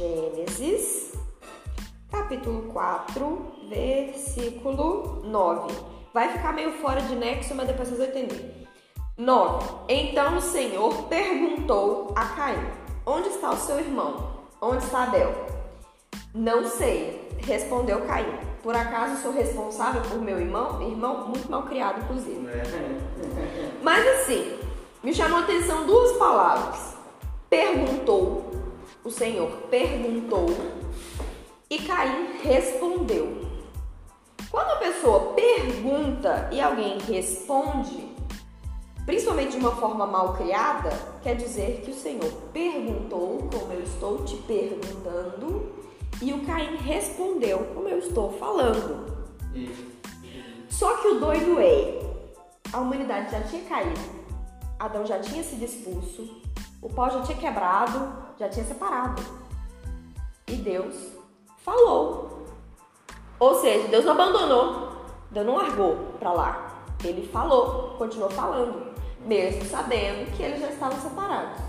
Gênesis, capítulo 4, versículo 9. Vai ficar meio fora de nexo, mas depois vocês vão entender. 9. Então o Senhor perguntou a Caim: Onde está o seu irmão? Onde está Abel? Não sei, respondeu Caim. Por acaso sou responsável por meu irmão? Irmão muito mal criado, inclusive. Mas assim, me chamou a atenção duas palavras. Perguntou, o Senhor perguntou e Caim respondeu. Quando a pessoa pergunta e alguém responde, principalmente de uma forma mal criada, quer dizer que o Senhor perguntou, como eu estou te perguntando, e o Caim respondeu, como eu estou falando. Só que o doido é, a humanidade já tinha caído, Adão já tinha sido expulso, o pau já tinha quebrado, já tinha separado. E Deus falou. Ou seja, Deus não abandonou, Deus não largou para lá. Ele falou, continuou falando, mesmo sabendo que eles já estavam separados.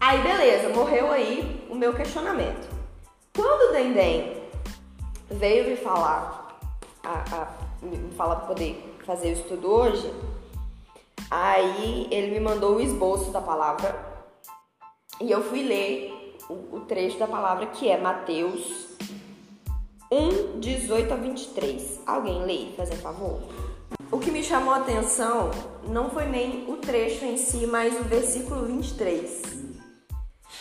Aí beleza, morreu aí o meu questionamento. Quando o Dendem veio me falar, a, a, me falar para poder fazer o estudo hoje, aí ele me mandou o esboço da palavra e eu fui ler o, o trecho da palavra que é Mateus 1, 18 a 23. Alguém lê, fazer favor? O que me chamou a atenção não foi nem o trecho em si, mas o versículo 23.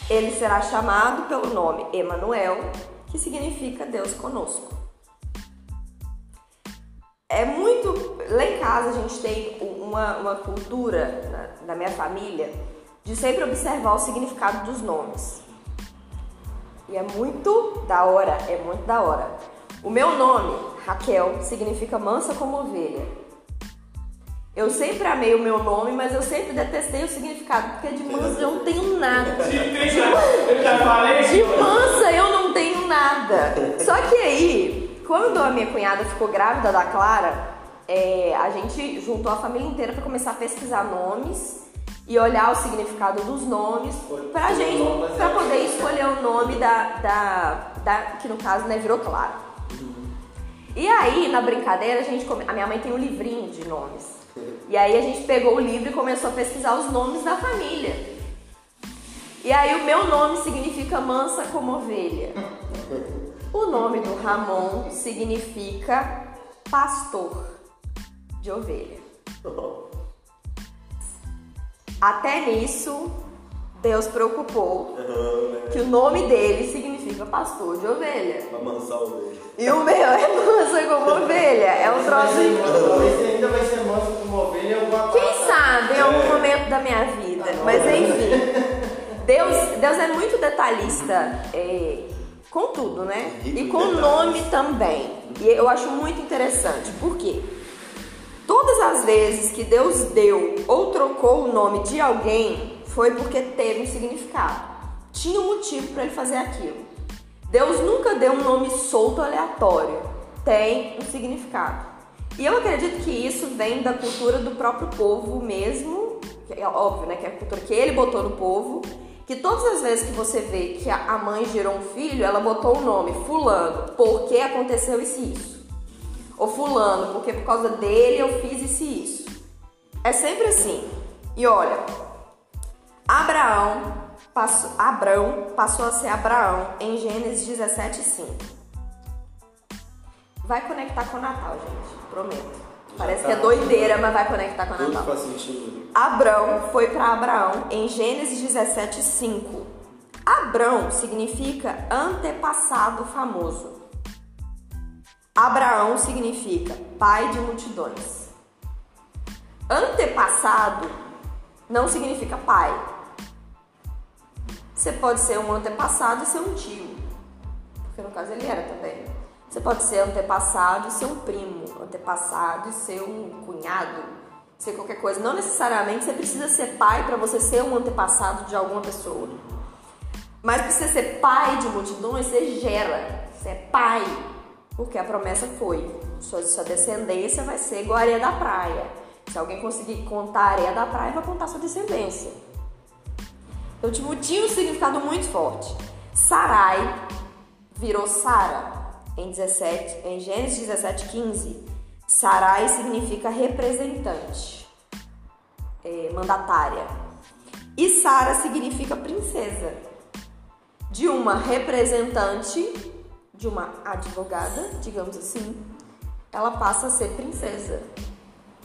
Ele será chamado pelo nome Emanuel, que significa Deus conosco. É muito. Lá em casa a gente tem uma, uma cultura na, na minha família de sempre observar o significado dos nomes. E é muito da hora, é muito da hora. O meu nome, Raquel, significa mansa como ovelha. Eu sempre amei o meu nome, mas eu sempre detestei o significado, porque de mansa eu não tenho nada. Eu já falei De mansa eu não tenho nada. Só que aí, quando a minha cunhada ficou grávida da Clara, é, a gente juntou a família inteira para começar a pesquisar nomes e olhar o significado dos nomes pra gente, pra poder escolher o nome da, da, da que no caso né, virou Clara. E aí, na brincadeira, a gente come... a minha mãe tem um livrinho de nomes. E aí a gente pegou o livro e começou a pesquisar os nomes da família. E aí o meu nome significa mansa como ovelha. O nome do Ramon significa pastor de ovelha. Até nisso, Deus preocupou que o nome dele significa pastor de ovelha. Ovelha. E o meu é mansa como ovelha. É um troço. Esse ainda vai ser manso como ovelha ou uma Quem sabe em algum momento da minha vida. Mas enfim. Deus, Deus é muito detalhista é, com tudo, né? E com o nome também. E eu acho muito interessante. Por quê? As vezes que Deus deu ou trocou o nome de alguém foi porque teve um significado. Tinha um motivo para ele fazer aquilo. Deus nunca deu um nome solto aleatório. Tem um significado. E eu acredito que isso vem da cultura do próprio povo mesmo, que é óbvio, né, que é a cultura que ele botou no povo, que todas as vezes que você vê que a mãe gerou um filho, ela botou o nome fulano, porque aconteceu isso isso. Ou fulano, porque por causa dele eu fiz isso e isso. É sempre assim. E olha, Abraão passou, Abrão passou a ser Abraão em Gênesis 17:5. Vai conectar com o Natal, gente, prometo. Parece que é doideira, mas vai conectar com o Natal. faz sentido. Abrão foi para Abraão em Gênesis 17:5. Abrão significa antepassado famoso. Abraão significa pai de multidões. Antepassado não significa pai. Você pode ser um antepassado e ser um tio, porque no caso ele era também. Você pode ser antepassado e ser um primo, antepassado e ser um cunhado, ser qualquer coisa. Não necessariamente você precisa ser pai para você ser um antepassado de alguma pessoa. Mas para você ser pai de multidões, você gera, você é pai, porque a promessa foi: sua, sua descendência vai ser igual a areia da praia. Se alguém conseguir contar a areia da praia, vai contar sua descendência. Então, tipo, tinha um significado muito forte. Sarai virou Sara em 17, em Gênesis 17, 15. Sarai significa representante, é, mandatária. E Sara significa princesa. De uma representante, de uma advogada, digamos assim, ela passa a ser princesa,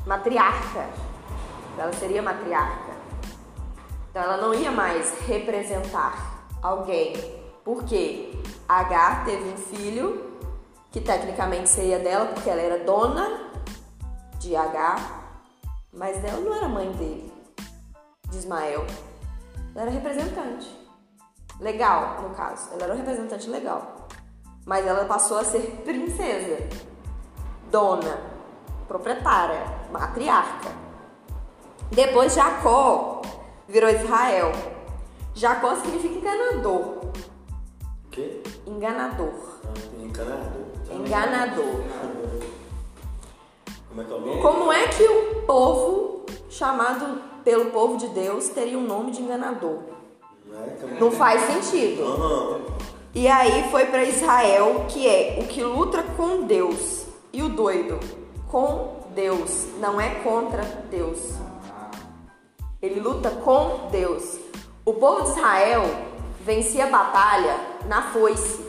matriarca. Ela seria matriarca. Então ela não ia mais representar alguém, porque Agar teve um filho que tecnicamente seria dela, porque ela era dona de Agar, mas ela não era mãe dele, de Ismael. Ela era representante. Legal, no caso. Ela era um representante legal. Mas ela passou a ser princesa, dona, proprietária, matriarca. Depois Jacó virou Israel. Jacó significa enganador. O quê? Enganador. Ah, tem encanador. Enganador. Como é que é o nome? Como é que o povo, chamado pelo povo de Deus, teria um nome de enganador? Não é? Não faz sentido. E aí foi para Israel, que é o que luta com Deus. E o doido, com Deus, não é contra Deus. Ele luta com Deus. O povo de Israel vencia a batalha na foice,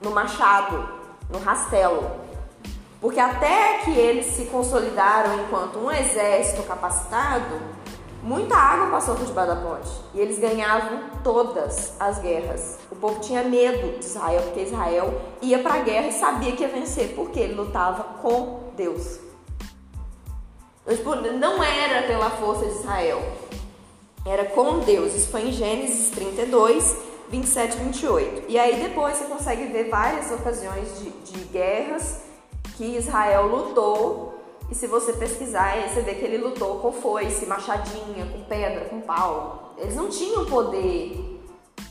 no machado, no rastelo. Porque até que eles se consolidaram enquanto um exército capacitado, muita água passou por debaixo da ponte. E eles ganhavam todas as guerras. O povo tinha medo de Israel, porque Israel ia para a guerra e sabia que ia vencer, porque ele lutava com Deus. Tipo, não era pela força de Israel, era com Deus. Isso foi em Gênesis 32, 27 e 28. E aí depois você consegue ver várias ocasiões de, de guerras que Israel lutou. E se você pesquisar, você vê que ele lutou com foice, machadinha, com pedra, com pau. Eles não tinham poder.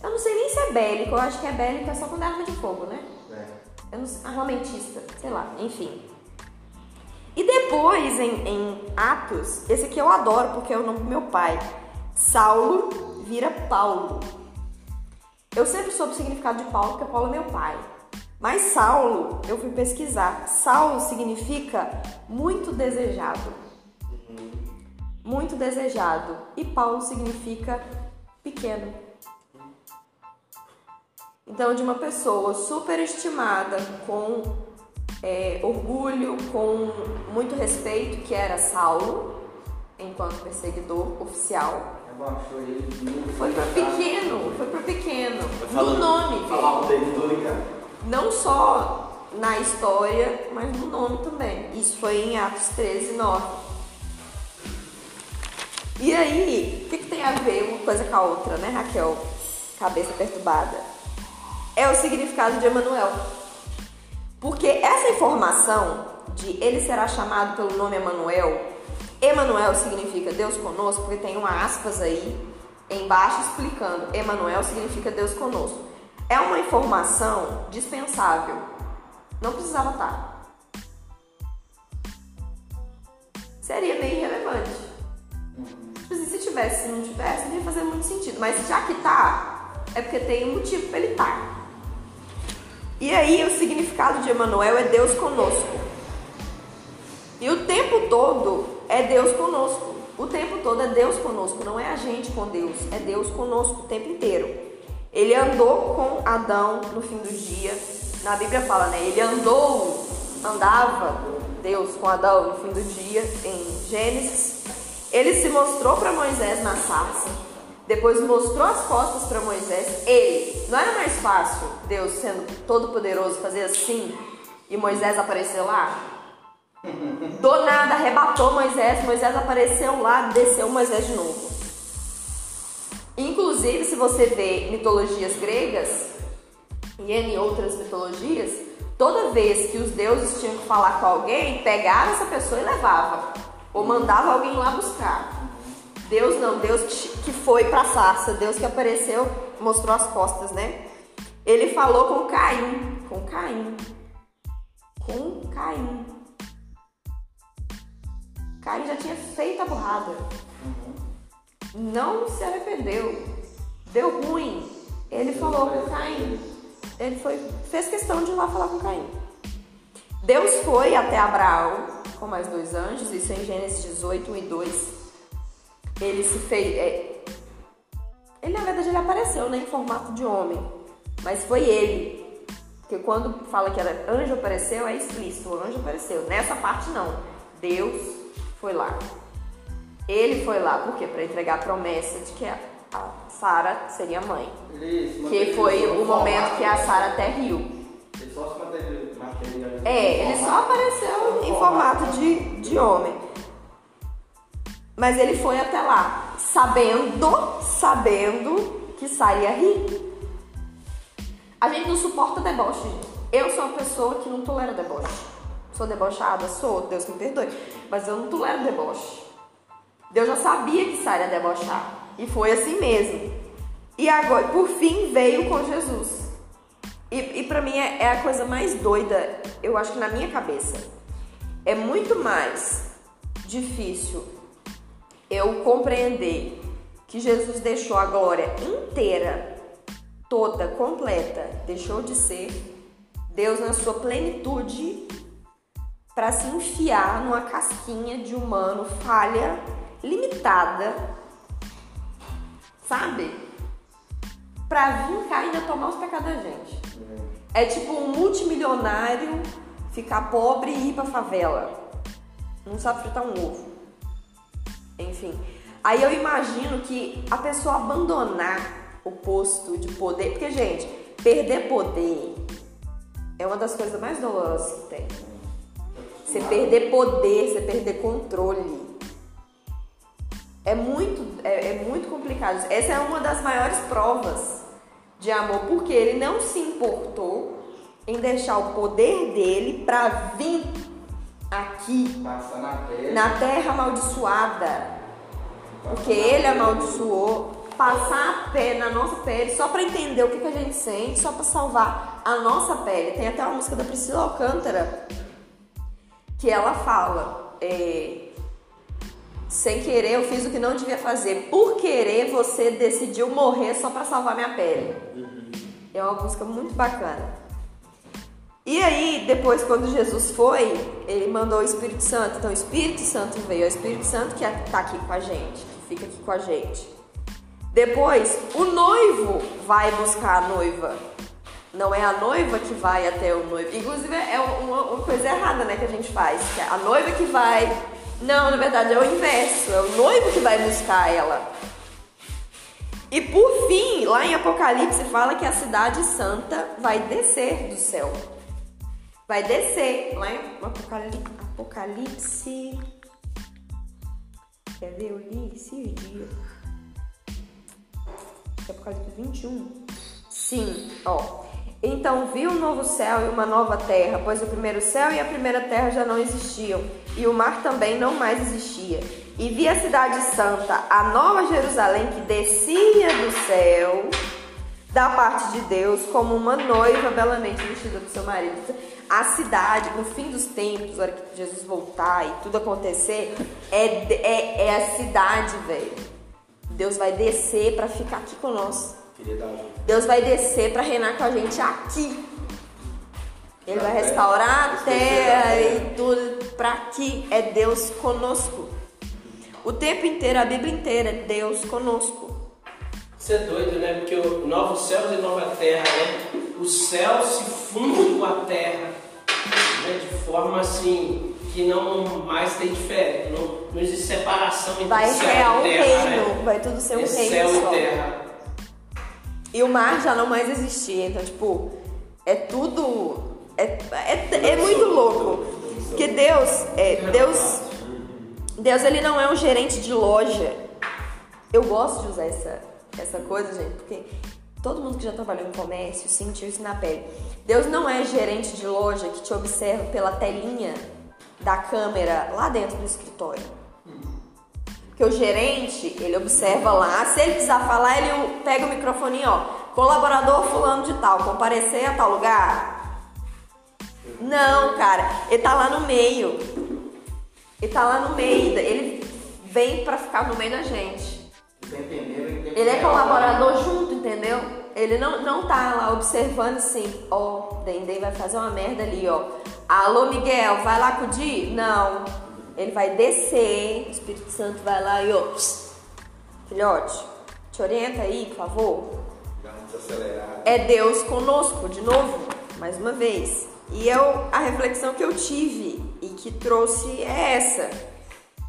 Eu não sei nem se é bélico, eu acho que é bélico é só quando é arma de fogo, né? É. Eu não sei, armamentista, sei lá, enfim. E depois, em, em Atos, esse aqui eu adoro porque é o nome do meu pai. Saulo vira Paulo. Eu sempre soube o significado de Paulo porque Paulo é meu pai. Mas Saulo, eu fui pesquisar. Saulo significa muito desejado. Muito desejado. E Paulo significa pequeno. Então, de uma pessoa superestimada, com é, orgulho, com muito respeito, que era Saulo, enquanto perseguidor oficial, foi para pequeno, foi para pequeno. No falando- nome, Falar o velho. dele, ligado. Não só na história, mas no nome também. Isso foi em Atos 13, 9. E aí, o que, que tem a ver uma coisa com a outra, né, Raquel? Cabeça perturbada. É o significado de Emanuel. Porque essa informação de ele será chamado pelo nome Emanuel, Emanuel significa Deus conosco, porque tem uma aspas aí embaixo explicando. Emanuel significa Deus conosco. É uma informação dispensável. Não precisava estar. Seria meio irrelevante. Tipo assim, Se tivesse, se não tivesse, não ia fazer muito sentido. Mas já que tá, é porque tem um motivo para ele estar. E aí o significado de Emanuel é Deus conosco. E o tempo todo é Deus conosco. O tempo todo é Deus conosco, não é a gente com Deus, é Deus conosco o tempo inteiro. Ele andou com Adão no fim do dia. Na Bíblia fala, né? Ele andou, andava Deus com Adão no fim do dia em Gênesis. Ele se mostrou para Moisés na sarça. Depois mostrou as costas para Moisés. Ele, não era mais fácil Deus sendo todo poderoso fazer assim e Moisés aparecer lá? Do nada arrebatou Moisés, Moisés apareceu lá, desceu Moisés de novo. Inclusive, se você vê mitologias gregas e em outras mitologias, toda vez que os deuses tinham que falar com alguém, pegava essa pessoa e levava, ou mandava alguém lá buscar. Deus não, Deus que foi pra sarça, Deus que apareceu, mostrou as costas, né? Ele falou com Caim, com Caim, com Caim. Caim já tinha feito a burrada. Não se arrependeu. Deu ruim. ele falou com Caim. Ele foi, fez questão de ir lá falar com Caim. Deus foi até Abraão com mais dois anjos, isso é em Gênesis 18, 1 e 2. Ele se fez. É, ele, na verdade, ele apareceu né, em formato de homem, mas foi ele. Porque quando fala que era anjo apareceu, é explícito, o anjo apareceu. Nessa parte, não. Deus foi lá. Ele foi lá, por quê? Para entregar a promessa de que a Sara seria mãe. Que foi o momento que a Sara até riu. Ele só se. É, ele só apareceu em formato de, de homem. Mas ele foi até lá, sabendo, sabendo que Sara ia rir. A gente não suporta deboche. Eu sou uma pessoa que não tolera deboche. Sou debochada, sou, Deus me perdoe. Mas eu não tolero deboche. Deus já sabia que Sara ia debochar. E foi assim mesmo. E agora, por fim, veio com Jesus. E, e para mim é, é, a coisa mais doida, eu acho que na minha cabeça. É muito mais difícil eu compreender que Jesus deixou a glória inteira, toda, completa, deixou de ser Deus na sua plenitude para se enfiar numa casquinha de humano falha, limitada, sabe? Pra vir cá e ainda tomar os pecados da gente. É tipo um multimilionário ficar pobre e ir pra favela. Não sabe fritar um ovo. Enfim. Aí eu imagino que a pessoa abandonar o posto de poder. Porque, gente, perder poder é uma das coisas mais dolorosas que tem. Você perder poder, você perder controle. É muito, é, é, muito complicado. Essa é uma das maiores provas de amor, porque ele não se importou em deixar o poder dele para vir aqui na terra. amaldiçoada. Porque ele amaldiçoou, passar a pele na nossa pele só para entender o que, que a gente sente, só para salvar a nossa pele. Tem até uma música da Priscila Alcântara que ela fala. É, sem querer, eu fiz o que não devia fazer. Por querer, você decidiu morrer só para salvar minha pele. É uma música muito bacana. E aí, depois, quando Jesus foi, ele mandou o Espírito Santo. Então, o Espírito Santo veio. É o Espírito Santo que está aqui com a gente, que fica aqui com a gente. Depois, o noivo vai buscar a noiva. Não é a noiva que vai até o noivo. Inclusive, é uma, uma coisa errada né, que a gente faz. Que é a noiva que vai não, na verdade é o inverso, é o noivo que vai buscar ela. E por fim, lá em Apocalipse fala que a cidade santa vai descer do céu. Vai descer, lá em Apocalipse. Quer ver? Eu li esses dias. Apocalipse 21. Sim, ó. Então viu um novo céu e uma nova terra, pois o primeiro céu e a primeira terra já não existiam, e o mar também não mais existia. E vi a cidade santa, a nova Jerusalém, que descia do céu, da parte de Deus, como uma noiva belamente vestida do seu marido. A cidade, no fim dos tempos, na hora que Jesus voltar e tudo acontecer, é, é, é a cidade, velho. Deus vai descer para ficar aqui conosco. Deus vai descer para reinar com a gente aqui. Ele vai restaurar a terra e tudo para aqui. É Deus conosco. O tempo inteiro, a Bíblia inteira, é Deus conosco. Isso é doido, né? Porque o novo céus e nova terra, né? O céu se funde com a terra, né? De forma assim que não mais tem diferença, não, não existe separação entre vai céu e terra. Vai criar um reino, né? vai tudo ser um é reino céu só. e terra. E o mar já não mais existia, então, tipo, é tudo. É, é, é muito louco. Porque Deus, é, Deus, Deus, ele não é um gerente de loja. Eu gosto de usar essa, essa coisa, gente, porque todo mundo que já trabalhou em comércio sentiu isso na pele. Deus não é gerente de loja que te observa pela telinha da câmera lá dentro do escritório. Porque o gerente, ele observa lá, se ele precisar falar, ele pega o microfone, ó, colaborador fulano de tal, comparecer a tal lugar. Não, cara, ele tá lá no meio. Ele tá lá no meio, ele vem pra ficar no meio da gente. Ele é colaborador junto, entendeu? Ele não, não tá lá observando assim, ó, oh, Dendê vai fazer uma merda ali, ó. Alô, Miguel, vai lá acudir? Não. Ele vai descer, o Espírito Santo vai lá e, ó, filhote, te orienta aí, por favor. É Deus conosco, de novo, mais uma vez. E eu, a reflexão que eu tive e que trouxe é essa: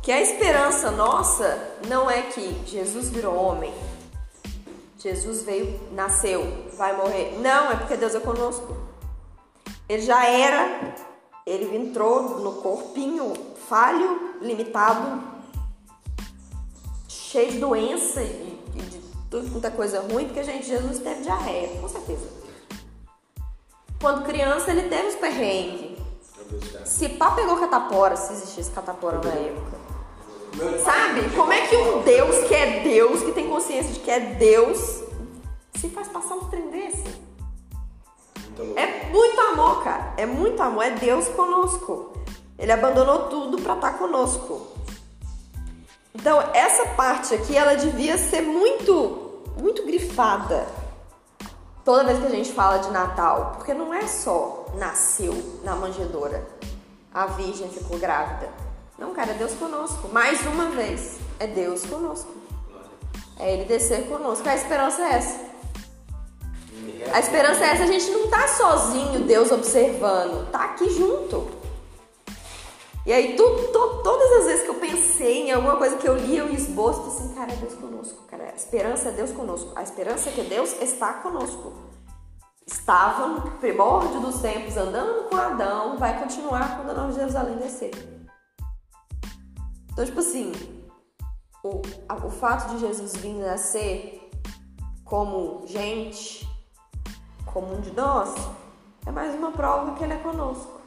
que a esperança nossa não é que Jesus virou homem, Jesus veio, nasceu, vai morrer. Não, é porque Deus é conosco. Ele já era, ele entrou no corpinho falho, limitado, cheio de doença e, e de tudo, muita coisa ruim, porque, gente, Jesus teve diarreia, com certeza. Quando criança, ele teve os perrengues. Se pá pegou catapora, se existisse catapora na época. Sabe? Como é que um Deus que é Deus, que tem consciência de que é Deus, se faz passar um trem desse? É muito amor, cara. É muito amor. É Deus conosco. Ele abandonou tudo para estar tá conosco. Então, essa parte aqui, ela devia ser muito, muito grifada. Toda vez que a gente fala de Natal, porque não é só nasceu na manjedoura, a virgem ficou grávida. Não, cara, é Deus conosco. Mais uma vez, é Deus conosco. É Ele descer conosco. A esperança é essa. A esperança é essa. A gente não tá sozinho, Deus observando. Tá aqui junto. E aí, tu, tu, todas as vezes que eu pensei em alguma coisa que eu li, eu esboço assim, cara, é Deus conosco. Cara, a esperança é Deus conosco. A esperança é que Deus está conosco. Estava no primórdio dos tempos, andando com Adão, vai continuar quando a Nova Jerusalém descer. Então, tipo assim, o, o fato de Jesus vir nascer como gente, como um de nós, é mais uma prova que ele é conosco.